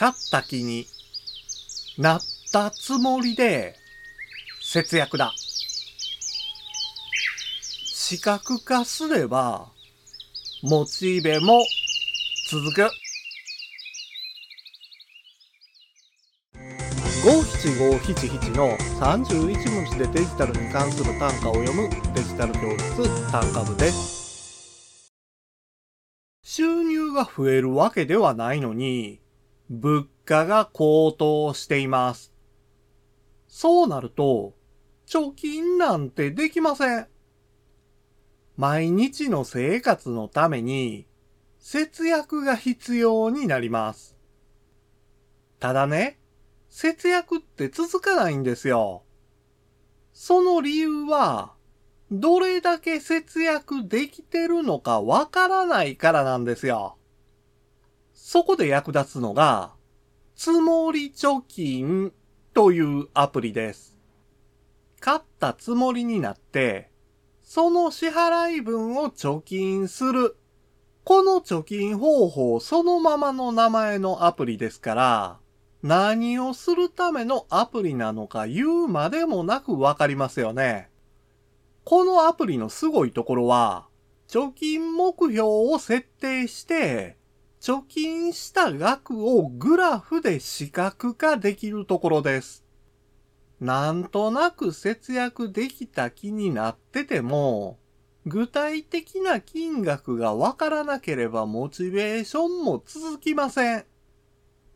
買った気になったつもりで節約だ。視覚化すれば、モチベも続く。五七五七七の31文字でデジタルに関する単価を読むデジタル教室単価部です。収入が増えるわけではないのに、物価が高騰しています。そうなると、貯金なんてできません。毎日の生活のために節約が必要になります。ただね、節約って続かないんですよ。その理由は、どれだけ節約できてるのかわからないからなんですよ。そこで役立つのが、つもり貯金というアプリです。買ったつもりになって、その支払い分を貯金する。この貯金方法そのままの名前のアプリですから、何をするためのアプリなのか言うまでもなくわかりますよね。このアプリのすごいところは、貯金目標を設定して、貯金した額をグラフで視覚化できるところです。なんとなく節約できた気になってても、具体的な金額がわからなければモチベーションも続きません。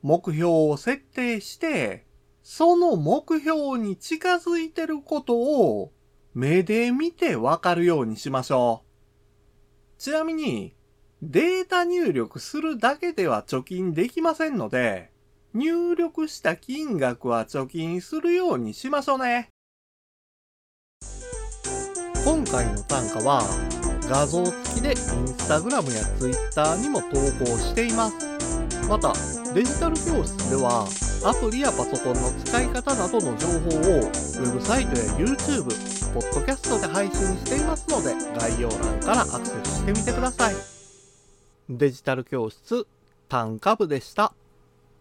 目標を設定して、その目標に近づいてることを目で見てわかるようにしましょう。ちなみに、データ入力するだけでは貯金できませんので、入力した金額は貯金するようにしましょうね。今回の単価は画像付きでインスタグラムやツイッターにも投稿しています。また、デジタル教室ではアプリやパソコンの使い方などの情報をウェブサイトや YouTube、ポッドキャストで配信していますので概要欄からアクセスしてみてください。デジタル教室単価部でした。